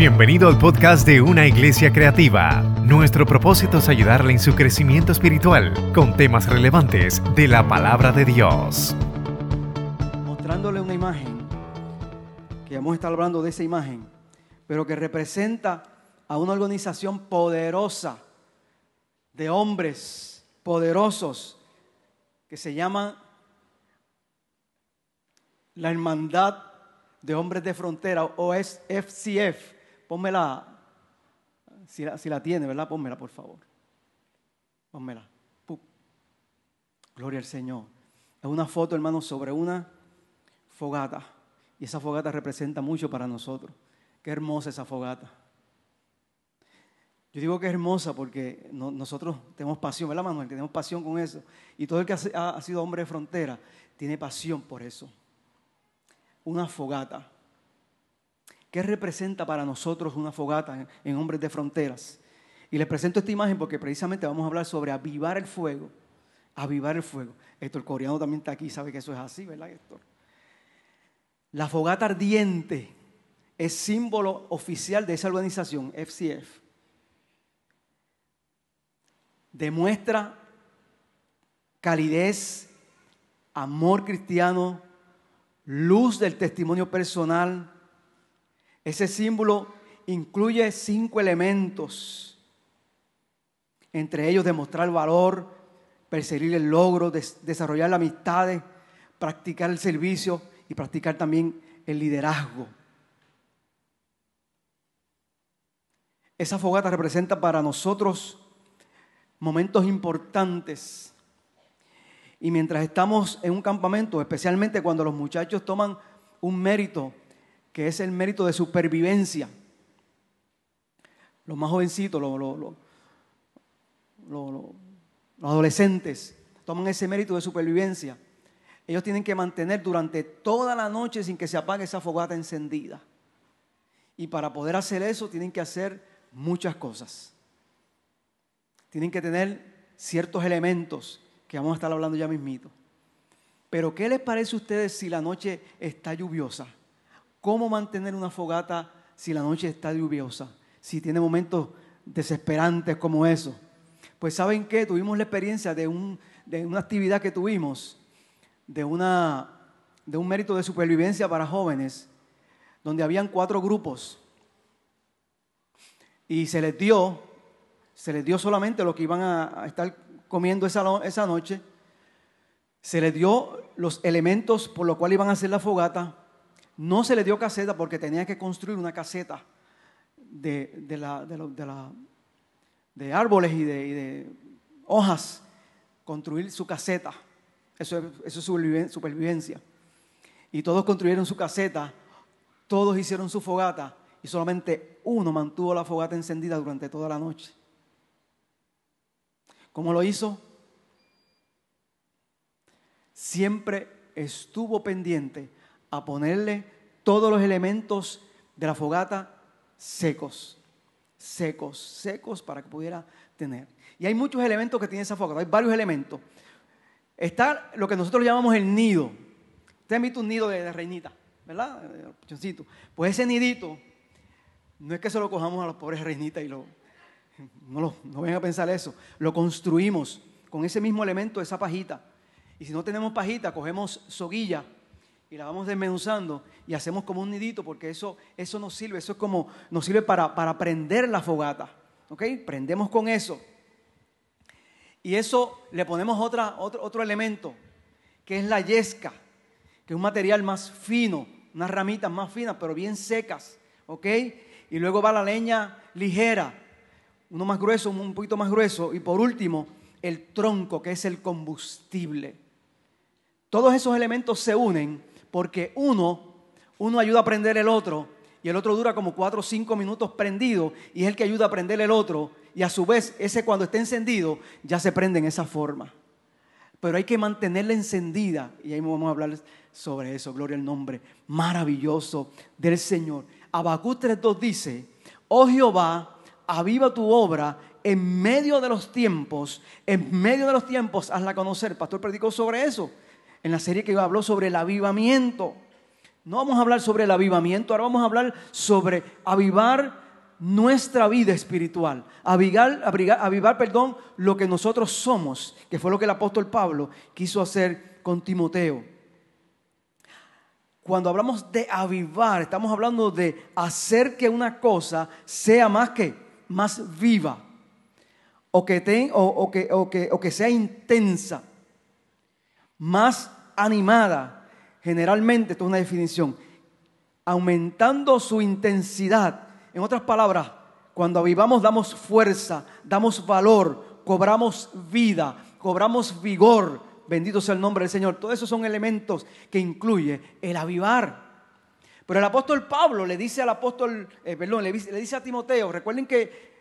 Bienvenido al podcast de Una Iglesia Creativa. Nuestro propósito es ayudarle en su crecimiento espiritual con temas relevantes de la palabra de Dios. Mostrándole una imagen, que vamos a hablando de esa imagen, pero que representa a una organización poderosa de hombres poderosos que se llama la Hermandad de Hombres de Frontera o es FCF Pónmela, si la, tiene, ¿verdad? Pónmela, por favor. Pónmela. Gloria al Señor. Es una foto, hermano, sobre una fogata. Y esa fogata representa mucho para nosotros. Qué hermosa esa fogata. Yo digo que es hermosa porque nosotros tenemos pasión, ¿verdad, Manuel? Tenemos pasión con eso. Y todo el que ha sido hombre de frontera tiene pasión por eso. Una fogata. ¿Qué representa para nosotros una fogata en Hombres de Fronteras? Y les presento esta imagen porque precisamente vamos a hablar sobre avivar el fuego. Avivar el fuego. Héctor Coreano también está aquí, sabe que eso es así, ¿verdad, Héctor? La fogata ardiente es símbolo oficial de esa organización, FCF. Demuestra calidez, amor cristiano, luz del testimonio personal, ese símbolo incluye cinco elementos, entre ellos demostrar valor, perseguir el logro, desarrollar la amistad, practicar el servicio y practicar también el liderazgo. Esa fogata representa para nosotros momentos importantes. Y mientras estamos en un campamento, especialmente cuando los muchachos toman un mérito que es el mérito de supervivencia. Los más jovencitos, los, adolescentes, toman ese mérito de supervivencia. Ellos tienen que mantener durante toda la noche sin que se apague esa fogata encendida. Y para poder hacer eso tienen que hacer muchas cosas. Tienen que tener ciertos elementos que vamos a estar hablando ya mismito. Pero ¿qué les parece a ustedes si la noche está lluviosa? ¿Cómo mantener una fogata si la noche está lluviosa? Si tiene momentos desesperantes como eso. Pues saben qué, tuvimos la experiencia de, una actividad que tuvimos, de, un mérito de supervivencia para jóvenes, donde habían cuatro grupos. Y se les dio, se les dio solamente lo que iban a, estar comiendo esa, esa noche. Se les dio los elementos por los cuales iban a hacer la fogata no se le dio caseta porque tenía que construir una caseta de, de, árboles y de, hojas, construir su caseta. Eso, es supervivencia. Y todos construyeron su caseta, todos hicieron su fogata y solamente uno mantuvo la fogata encendida durante toda la noche. ¿Cómo lo hizo? Siempre estuvo pendiente a ponerle todos los elementos de la fogata secos, secos, secos para que pudiera tener. Y hay muchos elementos que tiene esa fogata, hay varios elementos. Está lo que nosotros llamamos el nido. Usted ha visto un nido de, reinita, ¿verdad? Pues ese nidito, no es que se lo cojamos a los pobres reinitas y lo, no, lo, no vengan a pensar eso, lo construimos con ese mismo elemento, esa pajita. Y si no tenemos pajita, cogemos soguilla y la vamos desmenuzando y hacemos como un nidito porque eso, eso nos sirve, eso es como, nos sirve para, para prender la fogata. ¿Ok? Prendemos con eso. Y eso le ponemos otra, otro, otro elemento, que es la yesca, que es un material más fino, unas ramitas más finas, pero bien secas. ¿Ok? Y luego va la leña ligera, uno más grueso, un poquito más grueso. Y por último, el tronco, que es el combustible. Todos esos elementos se unen porque uno, uno ayuda a prender el otro y el otro dura como cuatro o cinco minutos prendido y es el que ayuda a prender el otro y a su vez ese cuando está encendido ya se prende en esa forma. Pero hay que mantenerla encendida y ahí vamos a hablar sobre eso, gloria al nombre maravilloso del Señor. Abacú 3.2 dice, oh Jehová, aviva tu obra en medio de los tiempos, en medio de los tiempos hazla conocer. pastor predicó sobre eso en la serie que habló sobre el avivamiento. No vamos a hablar sobre el avivamiento, ahora vamos a hablar sobre avivar nuestra vida espiritual, avivar, avivar, perdón, lo que nosotros somos, que fue lo que el apóstol Pablo quiso hacer con Timoteo. Cuando hablamos de avivar, estamos hablando de hacer que una cosa sea más que más viva o que, ten, o, o, que, o que sea intensa, más animada. Generalmente, esto es una definición, aumentando su intensidad. En otras palabras, cuando avivamos damos fuerza, damos valor, cobramos vida, cobramos vigor, Bendito sea el nombre del Señor. Todos esos son elementos que incluye el avivar. Pero el apóstol Pablo le dice al apóstol, eh, perdón, le, dice a Timoteo, recuerden que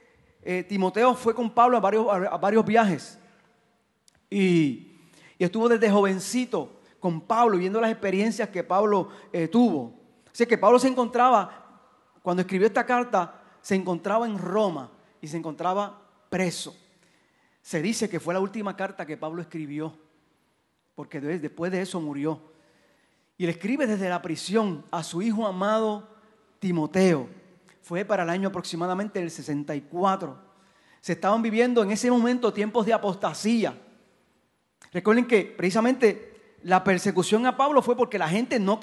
eh, Timoteo fue con Pablo a varios, a varios viajes y, estuvo desde jovencito con Pablo viendo las experiencias que Pablo eh, tuvo. Así que Pablo se encontraba, cuando escribió esta carta, se encontraba en Roma y se encontraba preso. Se dice que fue la última carta que Pablo escribió porque después de eso murió. Y le escribe desde la prisión a su hijo amado Timoteo. Fue para el año aproximadamente el 64. Se estaban viviendo en ese momento tiempos de apostasía. Recuerden que precisamente la persecución a Pablo fue porque la gente no,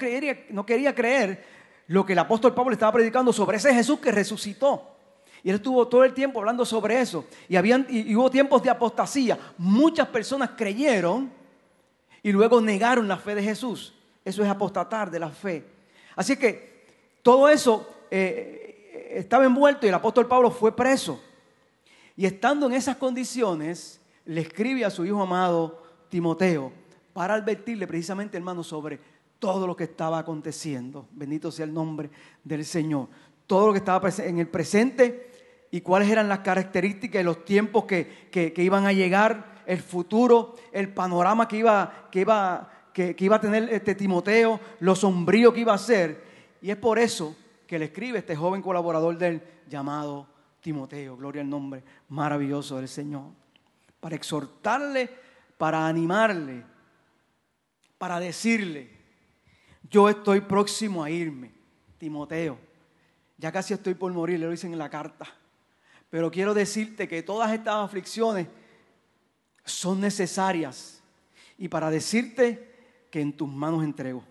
no quería creer lo que el apóstol Pablo estaba predicando sobre ese Jesús que resucitó. Y él estuvo todo el tiempo hablando sobre eso. Y, habían, y hubo tiempos de apostasía. Muchas personas creyeron y luego negaron la fe de Jesús. Eso es apostatar de la fe. Así que todo eso eh, estaba envuelto y el apóstol Pablo fue preso. Y estando en esas condiciones, le escribe a su hijo amado Timoteo para advertirle precisamente, hermano, sobre todo lo que estaba aconteciendo. Bendito sea el nombre del Señor. Todo lo que estaba en el presente y cuáles eran las características y los tiempos que, que iban a llegar el futuro, el panorama que iba, que iba, que, iba a tener este Timoteo, lo sombrío que iba a ser. Y es por eso que le escribe este joven colaborador del llamado Timoteo. Gloria al nombre maravilloso del Señor. Para exhortarle, para animarle, para decirle, yo estoy próximo a irme, Timoteo. Ya casi estoy por morir, le lo dicen en la carta. Pero quiero decirte que todas estas aflicciones son necesarias. Y para decirte que en tus manos entrego.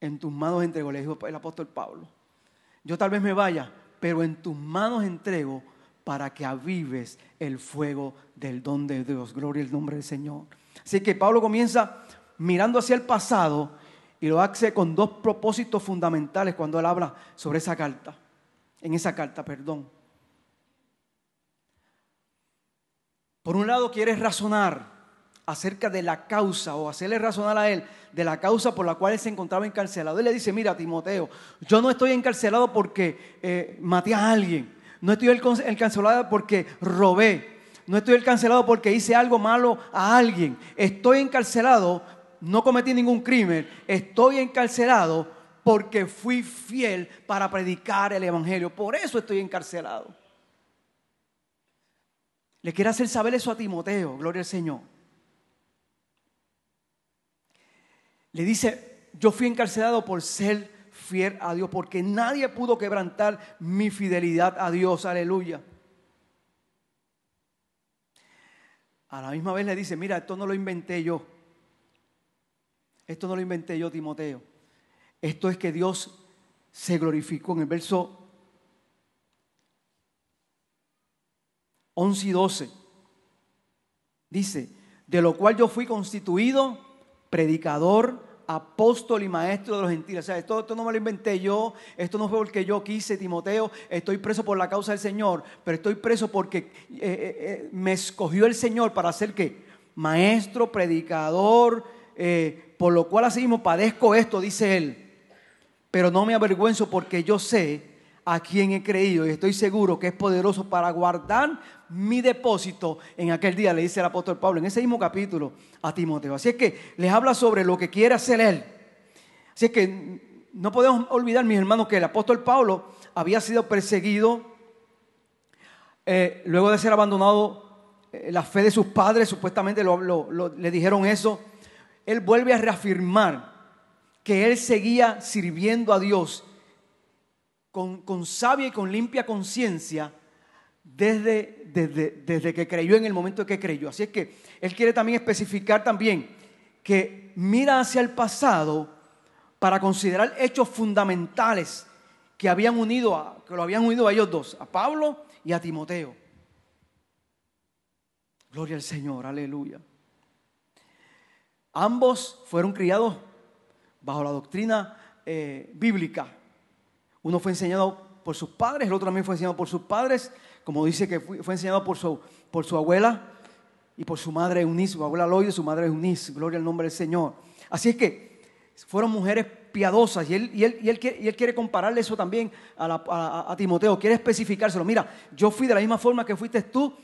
En tus manos entrego, le dijo el apóstol Pablo. Yo tal vez me vaya, pero en tus manos entrego para que avives el fuego del don de Dios. Gloria al nombre del Señor. Así que Pablo comienza mirando hacia el pasado y lo hace con dos propósitos fundamentales cuando él habla sobre esa carta. En esa carta, perdón. Por un lado, quieres razonar acerca de la causa o hacerle razonar a él de la causa por la cual él se encontraba encarcelado. Él le dice, mira, Timoteo, yo no estoy encarcelado porque eh, maté a alguien, no estoy encarcelado porque robé, no estoy encarcelado porque hice algo malo a alguien, estoy encarcelado, no cometí ningún crimen, estoy encarcelado porque fui fiel para predicar el Evangelio, por eso estoy encarcelado. Le quiere hacer saber eso a Timoteo, gloria al Señor. Le dice, yo fui encarcelado por ser fiel a Dios, porque nadie pudo quebrantar mi fidelidad a Dios, aleluya. A la misma vez le dice, mira, esto no lo inventé yo. Esto no lo inventé yo, Timoteo. Esto es que Dios se glorificó en el verso 11 y 12. Dice, de lo cual yo fui constituido predicador, apóstol y maestro de los gentiles. O sea, esto, no me lo inventé yo, esto no fue porque yo quise, Timoteo, estoy preso por la causa del Señor, pero estoy preso porque eh, eh, eh, me escogió el Señor para ser que maestro, predicador, por lo cual así mismo padezco esto, dice él, pero no me avergüenzo porque yo sé a quien he creído y estoy seguro que es poderoso para guardar mi depósito en aquel día, le dice el apóstol Pablo en ese mismo capítulo a Timoteo. Así es que les habla sobre lo que quiere hacer él. Así es que no podemos olvidar, mis hermanos, que el apóstol Pablo había sido perseguido eh, luego de ser abandonado eh, la fe de sus padres, supuestamente le dijeron eso. Él vuelve a reafirmar que él seguía sirviendo a Dios con, sabia y con limpia conciencia desde, desde, desde que creyó en el momento en que creyó. Así es que él quiere también especificar también que mira hacia el pasado para considerar hechos fundamentales que habían unido a, que lo habían unido a ellos dos, a Pablo y a Timoteo. Gloria al Señor, aleluya. Ambos fueron criados bajo la doctrina eh, bíblica. Uno fue enseñado por sus padres, el otro también fue enseñado por sus padres, como dice que fue, enseñado por su, por su abuela y por su madre Eunice, su abuela Loide, su madre Eunice, gloria al nombre del Señor. Así es que fueron mujeres piadosas y él, y él, y él, quiere, compararle eso también a, a Timoteo, quiere especificárselo. Mira, yo fui de la misma forma que fuiste tú,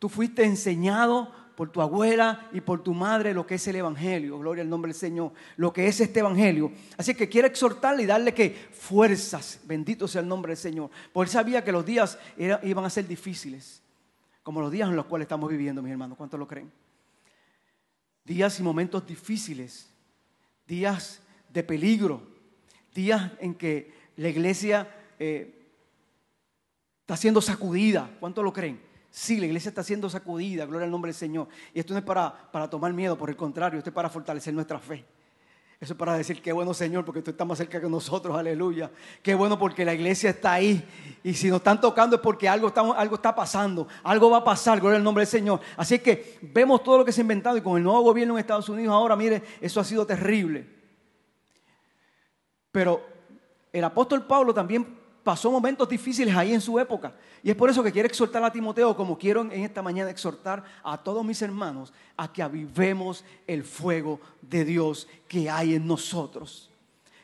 tú fuiste enseñado por tu abuela y por tu madre lo que es el Evangelio. Gloria al nombre del Señor. Lo que es este Evangelio. Así que quiere exhortarle y darle que fuerzas. Bendito sea el nombre del Señor. Porque él sabía que los días iban a ser difíciles. Como los días en los cuales estamos viviendo, mis hermanos. ¿Cuántos lo creen? Días y momentos difíciles. Días de peligro. Días en que la iglesia eh, está siendo sacudida. ¿Cuántos lo creen? Sí, la iglesia está siendo sacudida, gloria al nombre del Señor. Y esto no es para, para tomar miedo, por el contrario, esto es para fortalecer nuestra fe. Eso es para decir, qué bueno Señor, porque tú estás más cerca que nosotros, aleluya. Qué bueno porque la iglesia está ahí. Y si nos están tocando es porque algo, algo está pasando, algo va a pasar, gloria al nombre del Señor. Así que vemos todo lo que se ha inventado y con el nuevo gobierno en Estados Unidos ahora, mire, eso ha sido terrible. Pero el apóstol Pablo también pasó momentos difíciles ahí en su época. Y es por eso que quiero exhortar a Timoteo, como quiero en esta mañana exhortar a todos mis hermanos, a que avivemos el fuego de Dios que hay en nosotros.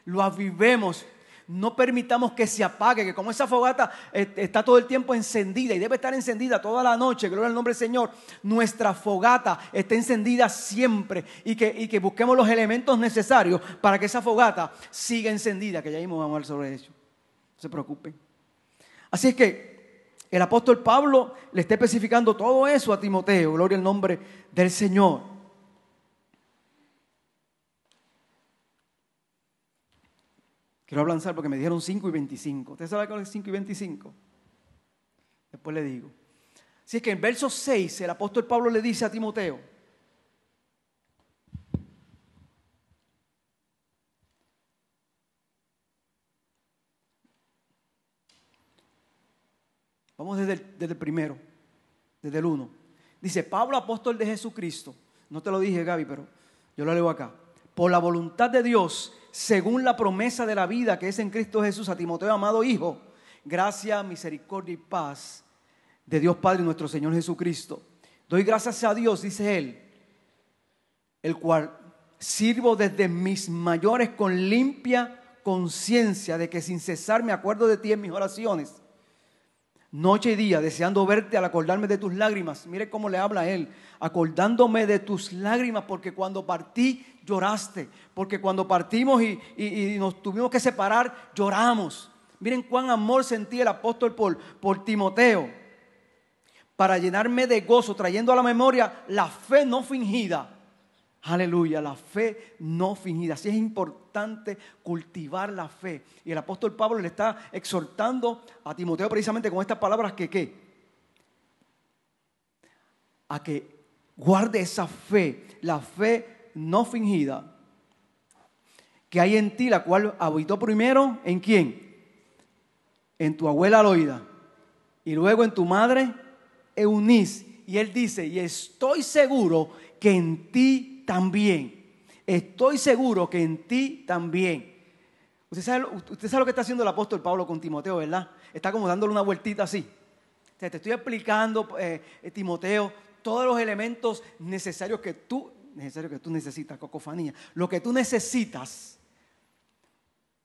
Lo avivemos. No permitamos que se apague, que como esa fogata eh, está todo el tiempo encendida y debe estar encendida toda la noche, gloria al nombre del Señor, nuestra fogata esté encendida siempre y que, y que busquemos los elementos necesarios para que esa fogata siga encendida, que ya vamos a hablar sobre eso. Se preocupen. Así es que el apóstol Pablo le está especificando todo eso a Timoteo. Gloria al nombre del Señor. Quiero avanzar porque me dijeron 5 y 25. ¿Usted sabe cuál es 5 y 25? Después le digo. Así es que en verso 6 el apóstol Pablo le dice a Timoteo, Vamos desde el, primero, desde el uno. Dice, Pablo, apóstol de Jesucristo. No te lo dije, Gaby, pero yo lo leo acá. Por la voluntad de Dios, según la promesa de la vida que es en Cristo Jesús, a Timoteo, amado Hijo, gracia, misericordia y paz de Dios Padre nuestro Señor Jesucristo. Doy gracias a Dios, dice él, el cual sirvo desde mis mayores con limpia conciencia de que sin cesar me acuerdo de ti en mis oraciones noche y día, deseando verte al acordarme de tus lágrimas. Mire cómo le habla a él, acordándome de tus lágrimas, porque cuando partí lloraste, porque cuando partimos y, nos tuvimos que separar, lloramos. Miren cuán amor sentía el apóstol por, por Timoteo, para llenarme de gozo, trayendo a la memoria la fe no fingida Aleluya, la fe no fingida. Así es importante cultivar la fe. Y el apóstol Pablo le está exhortando a Timoteo precisamente con estas palabras que qué? A que guarde esa fe, la fe no fingida que hay en ti, la cual habitó primero en quién? En tu abuela Loida y luego en tu madre Eunice. Y él dice, y estoy seguro que en ti también. Estoy seguro que en ti también. Usted sabe, lo que está haciendo el apóstol Pablo con Timoteo, ¿verdad? Está como dándole una vueltita así. te estoy explicando, eh, Timoteo, todos los elementos necesarios que tú, necesarios que tú necesitas, cocofanía, lo que tú necesitas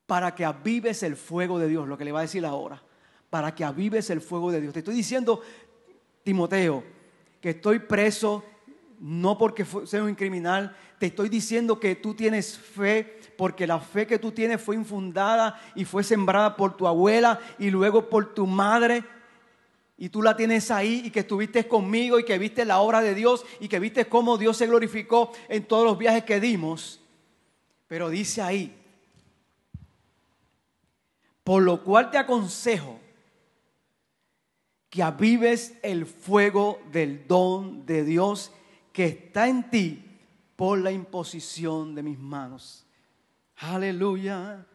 para que avives el fuego de Dios, lo que le va a decir ahora, para que avives el fuego de Dios. Te estoy diciendo, Timoteo, que estoy preso no porque sea un criminal, te estoy diciendo que tú tienes fe, porque la fe que tú tienes fue infundada y fue sembrada por tu abuela y luego por tu madre. Y tú la tienes ahí y que estuviste conmigo y que viste la obra de Dios y que viste cómo Dios se glorificó en todos los viajes que dimos. Pero dice ahí, Por lo cual te aconsejo que avives el fuego del don de Dios que está en ti por la imposición de mis manos. Aleluya.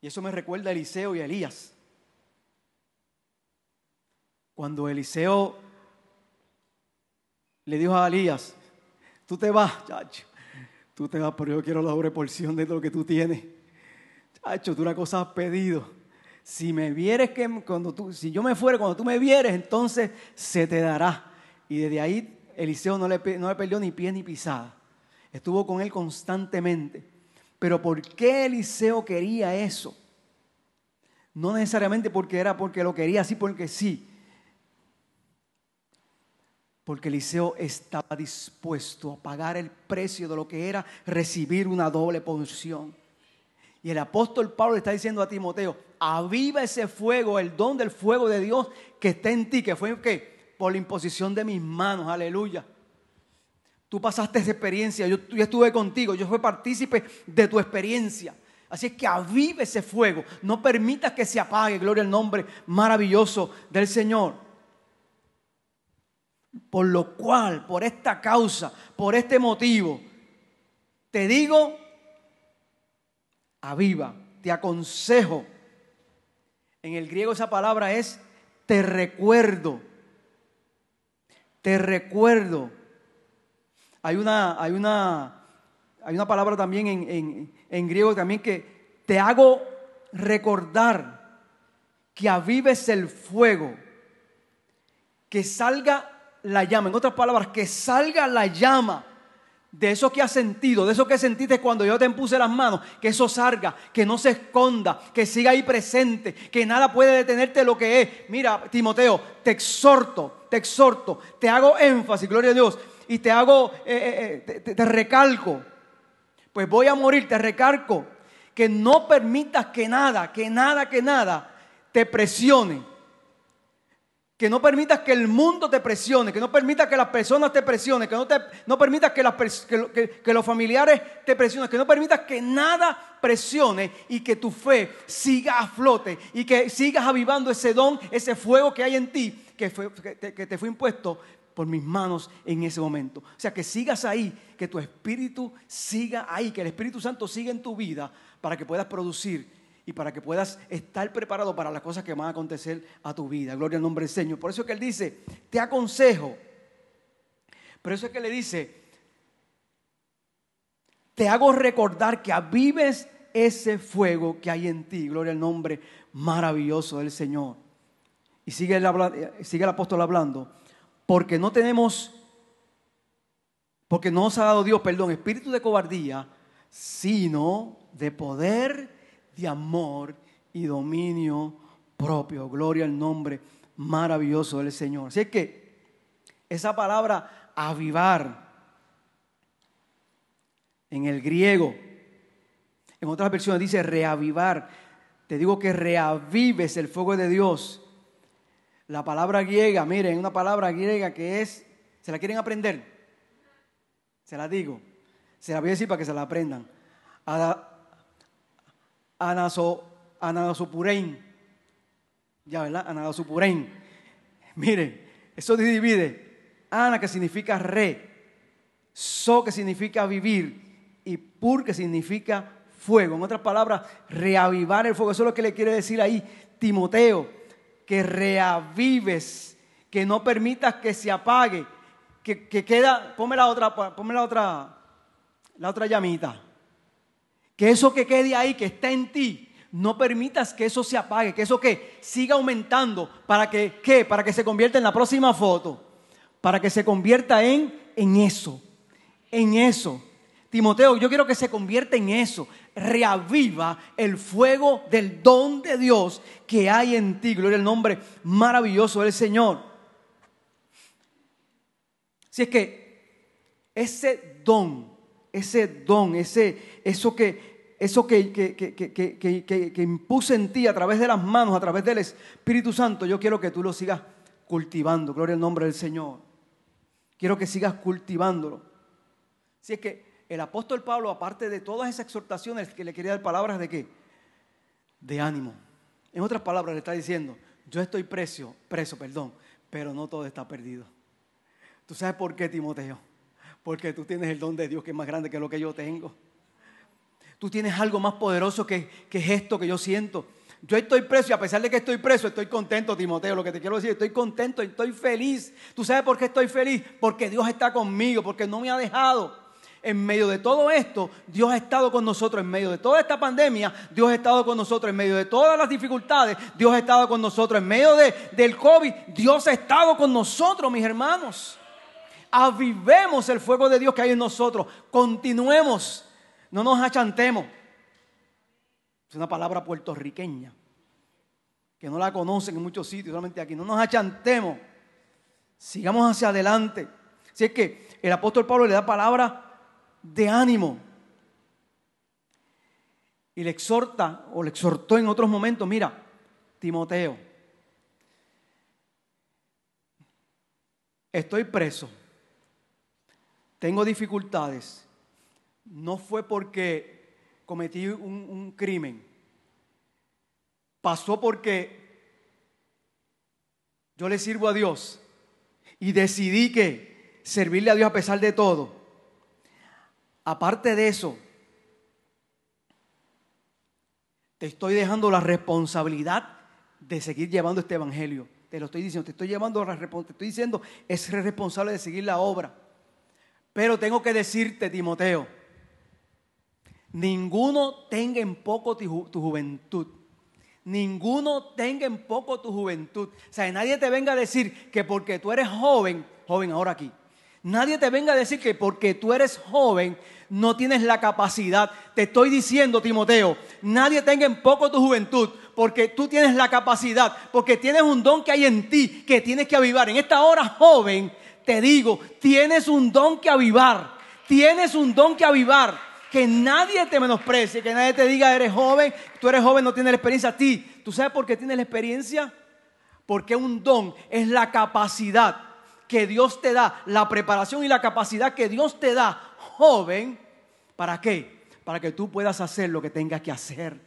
Y eso me recuerda a Eliseo y a Elías. Cuando Eliseo le dijo a Elías, tú te vas, chacho, tú te vas, pero yo quiero la doble porción de lo que tú tienes. Chacho, tú una cosa has pedido. Si me vieres que cuando tú, si yo me fuere, cuando tú me vieres, entonces se te dará. Y desde ahí Eliseo no le, no le perdió ni pie ni pisada. Estuvo con él constantemente. Pero ¿por qué Eliseo quería eso? No necesariamente porque era porque lo quería así, porque sí. Porque Eliseo estaba dispuesto a pagar el precio de lo que era recibir una doble porción. Y el apóstol Pablo está diciendo a Timoteo, aviva ese fuego, el don del fuego de Dios que está en ti, que fue que por la imposición de mis manos, aleluya. Tú pasaste esa experiencia, yo, yo estuve contigo, yo fui partícipe de tu experiencia. Así es que avive ese fuego, no permitas que se apague, gloria al nombre maravilloso del Señor. Por lo cual, por esta causa, por este motivo, te digo, aviva, te aconsejo. En el griego esa palabra es te recuerdo. Te recuerdo. Hay una, hay una, hay una palabra también en, en griego también que te hago recordar que avives el fuego, que salga la llama. En otras palabras, que salga la llama de eso que has sentido, de eso que sentiste cuando yo te puse las manos, que eso salga, que no se esconda, que siga ahí presente, que nada puede detenerte lo que es. Mira, Timoteo, te exhorto, te exhorto, te hago énfasis, gloria a Dios, y te hago, eh, eh, eh, te, recalco, pues voy a morir, te recalco, que no permitas que nada, que nada, que nada te presione que no permitas que el mundo te presione, que no permitas que las personas te presionen, que no, te, no permitas que, que, los familiares te presionen, que no permitas que nada presione y que tu fe siga a flote y que sigas avivando ese don, ese fuego que hay en ti, que, que te fue impuesto por mis manos en ese momento. O sea, que sigas ahí, que tu espíritu siga ahí, que el Espíritu Santo siga en tu vida para que puedas producir y para que puedas estar preparado para las cosas que van a acontecer a tu vida. Gloria al nombre del Señor. Por eso es que Él dice, te aconsejo. Por eso es que le dice, te hago recordar que avives ese fuego que hay en ti. Gloria al nombre maravilloso del Señor. Y sigue el, el apóstol hablando, porque no tenemos, porque no nos ha dado Dios, perdón, espíritu de cobardía, sino de poder de amor y dominio propio. Gloria al nombre maravilloso del Señor. Así es que esa palabra avivar en el griego, en otras versiones dice reavivar. Te digo que reavives el fuego de Dios. La palabra griega, miren, una palabra griega que es, ¿se la quieren aprender? Se la digo. Se la voy a decir para que se la aprendan. Anaso, Anadasopurein. Ya, ¿verdad? Anadasopurein. Mire, eso divide. Ana que significa re. So que significa vivir. Y pur que significa fuego. En otras palabras, reavivar el fuego. Eso es lo que le quiere decir ahí Timoteo. Que reavives. Que no permitas que se apague. Que, que queda, ponme la otra, ponme la otra, la otra llamita. Que eso que quede ahí, que está en ti, no permitas que eso se apague, que eso que siga aumentando para que ¿qué? para que se convierta en la próxima foto, para que se convierta en en eso, en eso. Timoteo, yo quiero que se convierta en eso. Reaviva el fuego del don de Dios que hay en ti. Gloria al nombre maravilloso del Señor. Si es que ese don ese don, ese, eso que, eso que, que, que, impuse en ti a través de las manos, a través del Espíritu Santo, yo quiero que tú lo sigas cultivando. Gloria al nombre del Señor. Quiero que sigas cultivándolo. Si es que el apóstol Pablo, aparte de todas esas exhortaciones que le quería dar palabras de qué? De ánimo. En otras palabras, le está diciendo, yo estoy preso, preso, perdón, pero no todo está perdido. ¿Tú sabes por qué, Timoteo? Porque tú tienes el don de Dios que es más grande que lo que yo tengo. Tú tienes algo más poderoso que, que es esto que yo siento. Yo estoy preso y a pesar de que estoy preso, estoy contento, Timoteo. Lo que te quiero decir, estoy contento, estoy feliz. ¿Tú sabes por qué estoy feliz? Porque Dios está conmigo, porque no me ha dejado. En medio de todo esto, Dios ha estado con nosotros. En medio de toda esta pandemia, Dios ha estado con nosotros. En medio de todas las dificultades, Dios ha estado con nosotros. En medio de, del COVID, Dios ha estado con nosotros, mis hermanos. Avivemos el fuego de Dios que hay en nosotros. Continuemos. No nos achantemos. Es una palabra puertorriqueña que no la conocen en muchos sitios, solamente aquí. No nos achantemos. Sigamos hacia adelante. Si es que el apóstol Pablo le da palabra de ánimo. Y le exhorta, o le exhortó en otros momentos, mira, Timoteo, estoy preso, tengo dificultades. No fue porque cometí un, crimen. Pasó porque yo le sirvo a Dios y decidí que servirle a Dios a pesar de todo. Aparte de eso, te estoy dejando la responsabilidad de seguir llevando este evangelio. Te lo estoy diciendo, te estoy llevando te estoy diciendo, es responsable de seguir la obra. Pero tengo que decirte, Timoteo, Ninguno tenga en poco tu, juventud. Ninguno tenga en poco tu juventud. O sea, nadie te venga a decir que porque tú eres joven, joven ahora aquí, nadie te venga a decir que porque tú eres joven no tienes la capacidad. Te estoy diciendo, Timoteo, nadie tenga en poco tu juventud porque tú tienes la capacidad, porque tienes un don que hay en ti que tienes que avivar. En esta hora joven, te digo, tienes un don que avivar. Tienes un don que avivar que nadie te menosprecie, que nadie te diga eres joven, tú eres joven, no tienes la experiencia a ti. ¿Tú sabes por qué tienes la experiencia? Porque un don es la capacidad que Dios te da, la preparación y la capacidad que Dios te da, joven, ¿para qué? Para que tú puedas hacer lo que tengas que hacer.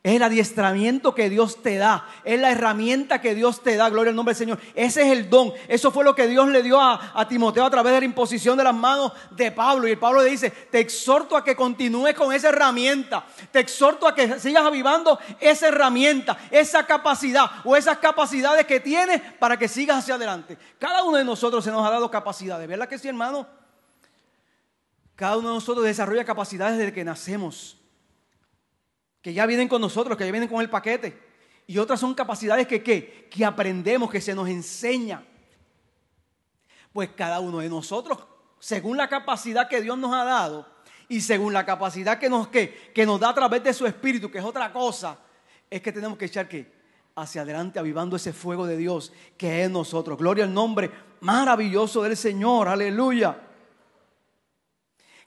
Es el adiestramiento que Dios te da. Es la herramienta que Dios te da. Gloria al nombre del Señor. Ese es el don. Eso fue lo que Dios le dio a, Timoteo a través de la imposición de las manos de Pablo. Y el Pablo le dice, te exhorto a que continúes con esa herramienta. Te exhorto a que sigas avivando esa herramienta, esa capacidad o esas capacidades que tienes para que sigas hacia adelante. Cada uno de nosotros se nos ha dado capacidades. ¿Verdad que sí, hermano? Cada uno de nosotros desarrolla capacidades desde que nacemos que ya vienen con nosotros, que ya vienen con el paquete. Y otras son capacidades que, que aprendemos, que se nos enseña. Pues cada uno de nosotros, según la capacidad que Dios nos ha dado y según la capacidad que nos, que, que nos da a través de su espíritu, que es otra cosa, es que tenemos que echar que hacia adelante, avivando ese fuego de Dios que es nosotros. Gloria al nombre maravilloso del Señor, aleluya.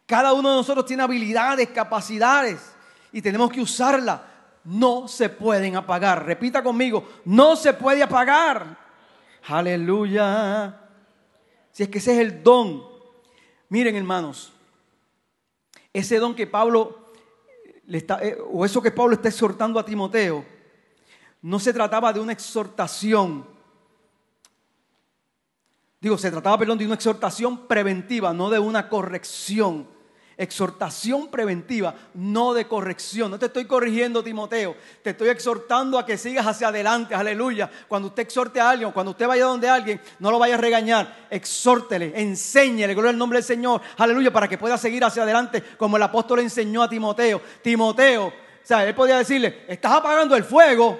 Cada uno de nosotros tiene habilidades, capacidades y tenemos que usarla. No se pueden apagar. Repita conmigo, no se puede apagar. Aleluya. Si es que ese es el don. Miren hermanos, ese don que Pablo le está, eh, o eso que Pablo está exhortando a Timoteo, no se trataba de una exhortación. Digo, se trataba, perdón, de una exhortación preventiva, no de una corrección exhortación preventiva, no de corrección. No te estoy corrigiendo, Timoteo. Te estoy exhortando a que sigas hacia adelante. Aleluya. Cuando usted exhorte a alguien, cuando usted vaya donde alguien, no lo vaya a regañar. Exhórtele, enséñele, gloria al nombre del Señor. Aleluya, para que pueda seguir hacia adelante como el apóstol enseñó a Timoteo. Timoteo, o sea, él podía decirle, estás apagando el fuego.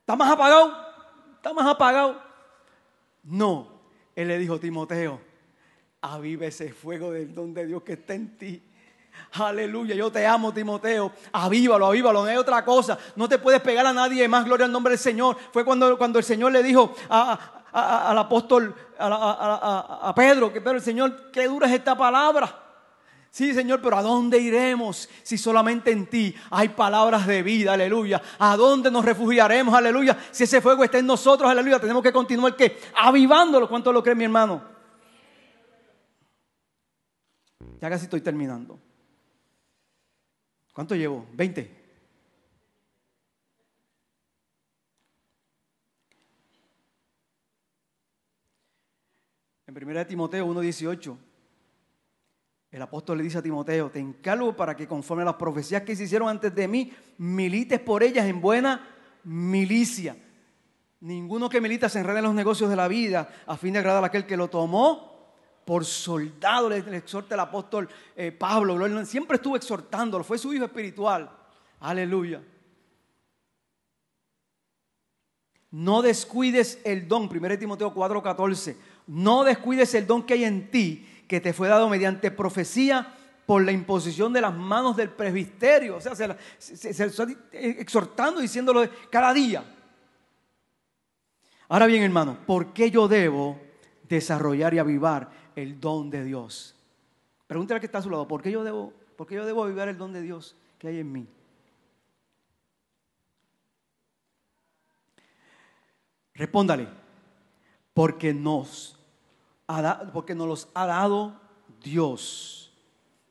¿Está más apagado? ¿Está más apagado? No, él le dijo, Timoteo, aviva ese fuego del don de Dios que está en ti. Aleluya, yo te amo, Timoteo. Avívalo, avívalo, no hay otra cosa. No te puedes pegar a nadie más, gloria al nombre del Señor. Fue cuando, cuando el Señor le dijo al apóstol, a, Pedro, que pero el Señor, qué dura es esta palabra. Sí, Señor, pero ¿a dónde iremos si solamente en ti hay palabras de vida? Aleluya. ¿A dónde nos refugiaremos? Aleluya. Si ese fuego está en nosotros, aleluya, tenemos que continuar que avivándolo. ¿Cuánto lo cree mi hermano? Ya casi estoy terminando. ¿Cuánto llevo? 20. En 1 Timoteo 1.18, el apóstol le dice a Timoteo, te encargo para que conforme a las profecías que se hicieron antes de mí, milites por ellas en buena milicia. Ninguno que milita se enreda en los negocios de la vida a fin de agradar a aquel que lo tomó por soldado, le, exhorta el apóstol eh, Pablo. Siempre estuvo exhortándolo, fue su hijo espiritual. Aleluya. No descuides el don, 1 Timoteo 4:14. No descuides el don que hay en ti, que te fue dado mediante profecía por la imposición de las manos del presbiterio. O sea, se, se, está exhortando, diciéndolo cada día. Ahora bien, hermano, ¿por qué yo debo desarrollar y avivar el don de Dios? Pregúntale al que está a su lado, ¿por qué yo debo, por qué yo debo avivar el don de Dios que hay en mí? Respóndale, porque nos, porque nos los ha dado Dios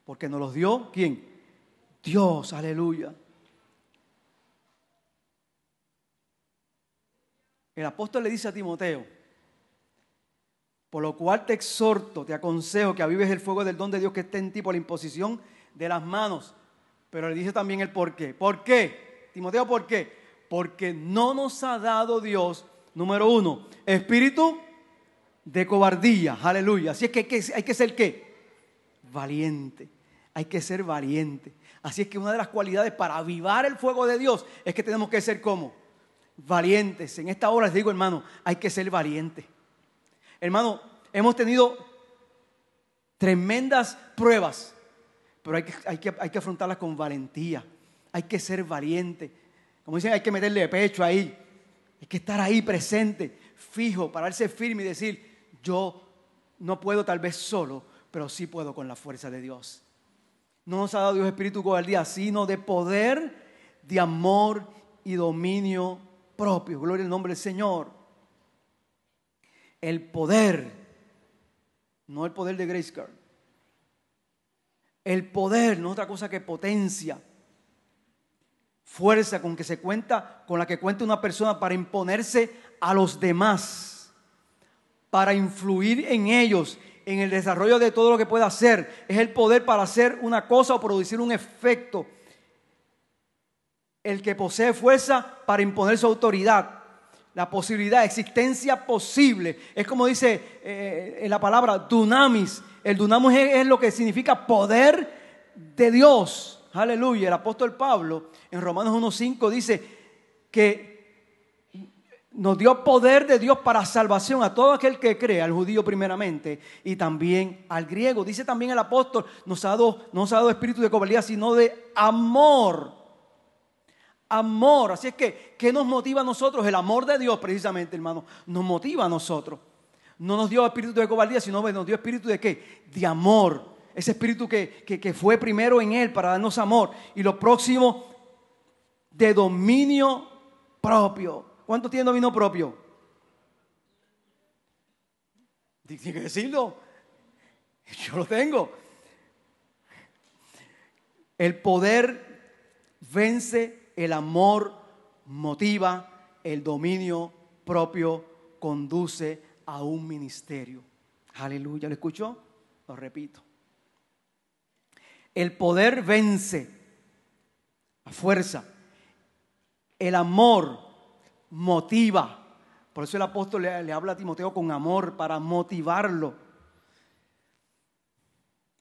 porque nos los dio, ¿quién? Dios, aleluya. El apóstol le dice a Timoteo, por lo cual te exhorto, te aconsejo que avives el fuego del don de Dios que esté en ti por la imposición de las manos. Pero le dice también el por qué. ¿Por qué? Timoteo, ¿por qué? Porque no nos ha dado Dios, número uno, espíritu de cobardía. Aleluya. Así es que hay que, ser qué? Valiente hay que ser valiente. Así es que una de las cualidades para avivar el fuego de Dios es que tenemos que ser como valientes. En esta hora les digo, hermano, hay que ser valiente. Hermano, hemos tenido tremendas pruebas, pero hay que, hay que, hay que afrontarlas con valentía. Hay que ser valiente. Como dicen, hay que meterle pecho ahí. Hay que estar ahí presente, fijo, pararse firme y decir, yo no puedo tal vez solo, pero sí puedo con la fuerza de Dios. No nos ha dado Dios espíritu cobardía, sino de poder, de amor y dominio propio. Gloria al nombre del Señor. El poder, no el poder de Grace Card. El poder no es otra cosa que potencia, fuerza con que se cuenta, con la que cuenta una persona para imponerse a los demás, para influir en ellos en el desarrollo de todo lo que pueda hacer. Es el poder para hacer una cosa o producir un efecto. El que posee fuerza para imponer su autoridad. La posibilidad, existencia posible. Es como dice eh, en la palabra dunamis. El dunamis es lo que significa poder de Dios. Aleluya. El apóstol Pablo en Romanos 1.5 dice que nos dio poder de Dios para salvación a todo aquel que cree, al judío primeramente y también al griego. Dice también el apóstol, nos ha dado, nos ha dado espíritu de cobardía, sino de amor. Amor. Así es que, ¿qué nos motiva a nosotros? El amor de Dios, precisamente, hermano, nos motiva a nosotros. No nos dio espíritu de cobardía, sino nos dio espíritu de qué? De amor. Ese espíritu que, que fue primero en Él para darnos amor. Y lo próximo, de dominio propio. ¿Cuántos tienen dominio propio? Tiene que decirlo. Yo lo tengo. El poder vence, el amor motiva, el dominio propio conduce a un ministerio. Aleluya, ¿lo escuchó? Lo repito. El poder vence a fuerza. El amor motiva. Por eso el apóstol le, habla a Timoteo con amor para motivarlo.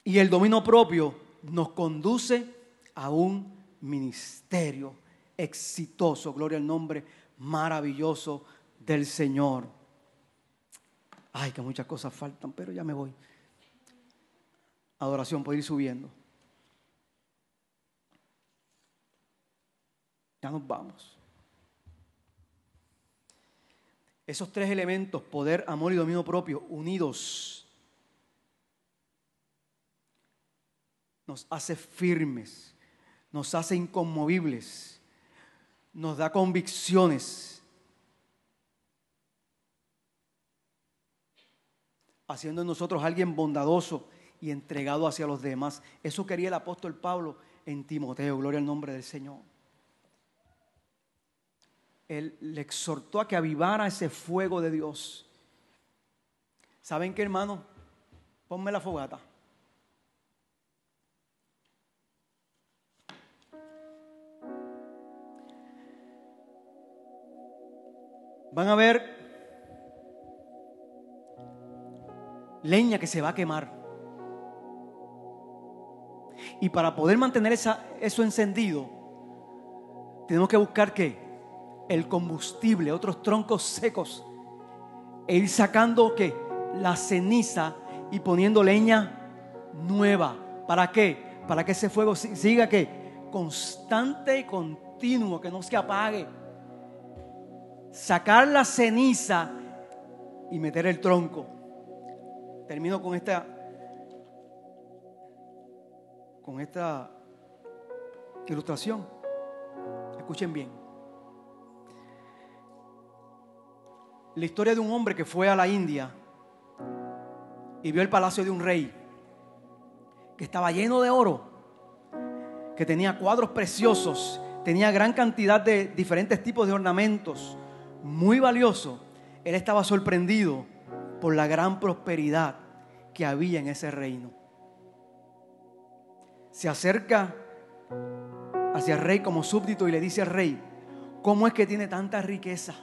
Y el dominio propio nos conduce a un ministerio exitoso. Gloria al nombre maravilloso del Señor. Ay, que muchas cosas faltan, pero ya me voy. Adoración, puede ir subiendo. Ya nos vamos. Esos tres elementos, poder, amor y dominio propio, unidos, nos hace firmes, nos hace inconmovibles, nos da convicciones, haciendo en nosotros alguien bondadoso y entregado hacia los demás. Eso quería el apóstol Pablo en Timoteo, gloria al nombre del Señor. Él le exhortó a que avivara ese fuego de Dios. ¿Saben qué, hermano? Ponme la fogata. Van a ver leña que se va a quemar. Y para poder mantener eso encendido, tenemos que buscar qué? El combustible, otros troncos secos. E ir sacando qué? La ceniza y poniendo leña nueva. ¿Para qué? Para que ese fuego siga qué? Constante y continuo, que no se apague. Sacar la ceniza y meter el tronco. Termino con esta con esta ilustración. Escuchen bien. La historia de un hombre que fue a la India y vio el palacio de un rey que estaba lleno de oro, que tenía cuadros preciosos, tenía gran cantidad de diferentes tipos de ornamentos, muy valioso. Él estaba sorprendido por la gran prosperidad que había en ese reino se acerca hacia el rey como súbdito y le dice al rey, ¿cómo es que tiene tanta riqueza?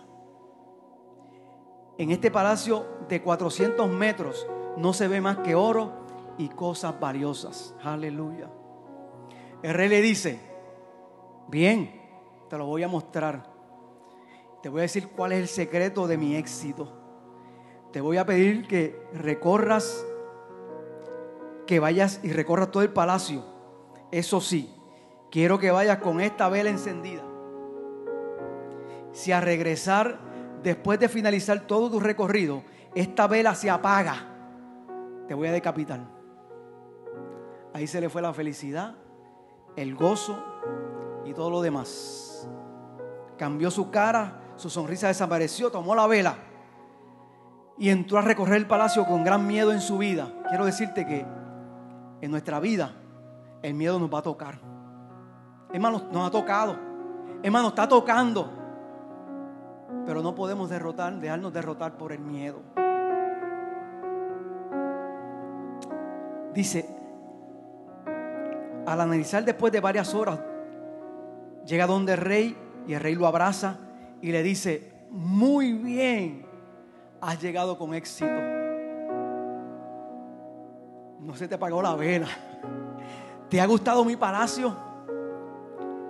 En este palacio de 400 metros no se ve más que oro y cosas valiosas. Aleluya. El rey le dice, bien, te lo voy a mostrar. Te voy a decir cuál es el secreto de mi éxito. Te voy a pedir que recorras, que vayas y recorras todo el palacio eso sí, quiero que vayas con esta vela encendida. Si a regresar, después de finalizar todo tu recorrido, esta vela se apaga, te voy a decapitar. Ahí se le fue la felicidad, el gozo y todo lo demás. Cambió su cara, su sonrisa desapareció, tomó la vela y entró a recorrer el palacio con gran miedo en su vida. Quiero decirte que en nuestra vida el miedo nos va a tocar. Hermano, nos ha tocado. Hermano, está tocando. Pero no podemos derrotar, dejarnos derrotar por el miedo. Dice, al analizar después de varias horas, llega donde el rey y el rey lo abraza y le dice, muy bien, has llegado con éxito. No se te apagó la vela. ¿te ha gustado mi palacio?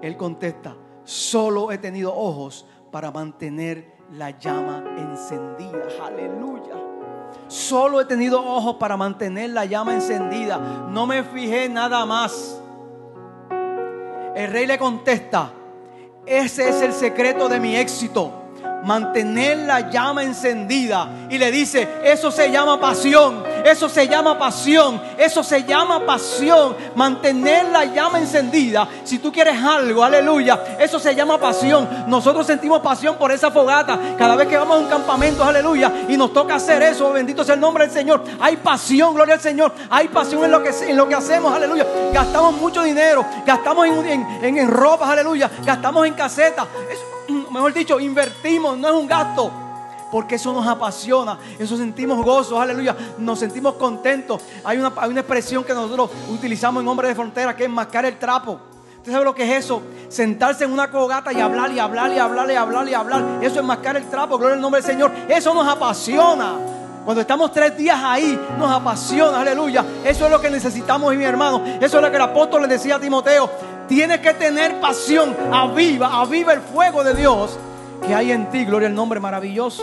Él contesta, solo he tenido ojos para mantener la llama encendida. Aleluya. Solo he tenido ojos para mantener la llama encendida. No me fijé nada más. El rey le contesta, ese es el secreto de mi éxito mantener la llama encendida. Y le dice, eso se llama pasión, eso se llama pasión, eso se llama pasión. Mantener la llama encendida. Si tú quieres algo, aleluya, eso se llama pasión. Nosotros sentimos pasión por esa fogata. Cada vez que vamos a un campamento, aleluya, y nos toca hacer eso, bendito sea el nombre del Señor. Hay pasión, gloria al Señor. Hay pasión en lo que, en lo que hacemos, aleluya. Gastamos mucho dinero, gastamos en, en, en, ropas, aleluya. Gastamos en casetas mejor dicho, invertimos, no es un gasto. Porque eso nos apasiona, eso sentimos gozo, aleluya, nos sentimos contentos. Hay una, hay una expresión que nosotros utilizamos en Hombre de Frontera que es mascar el trapo. ¿Usted sabe lo que es eso? Sentarse en una cogata y hablar y hablar y hablar y hablar y hablar. Eso es mascar el trapo, gloria al nombre del Señor. Eso nos apasiona. Cuando estamos tres días ahí, nos apasiona, aleluya. Eso es lo que necesitamos, mi hermano. Eso es lo que el apóstol le decía a Timoteo. Tienes que tener pasión. Aviva, aviva el fuego de Dios que hay en ti. Gloria al nombre maravilloso.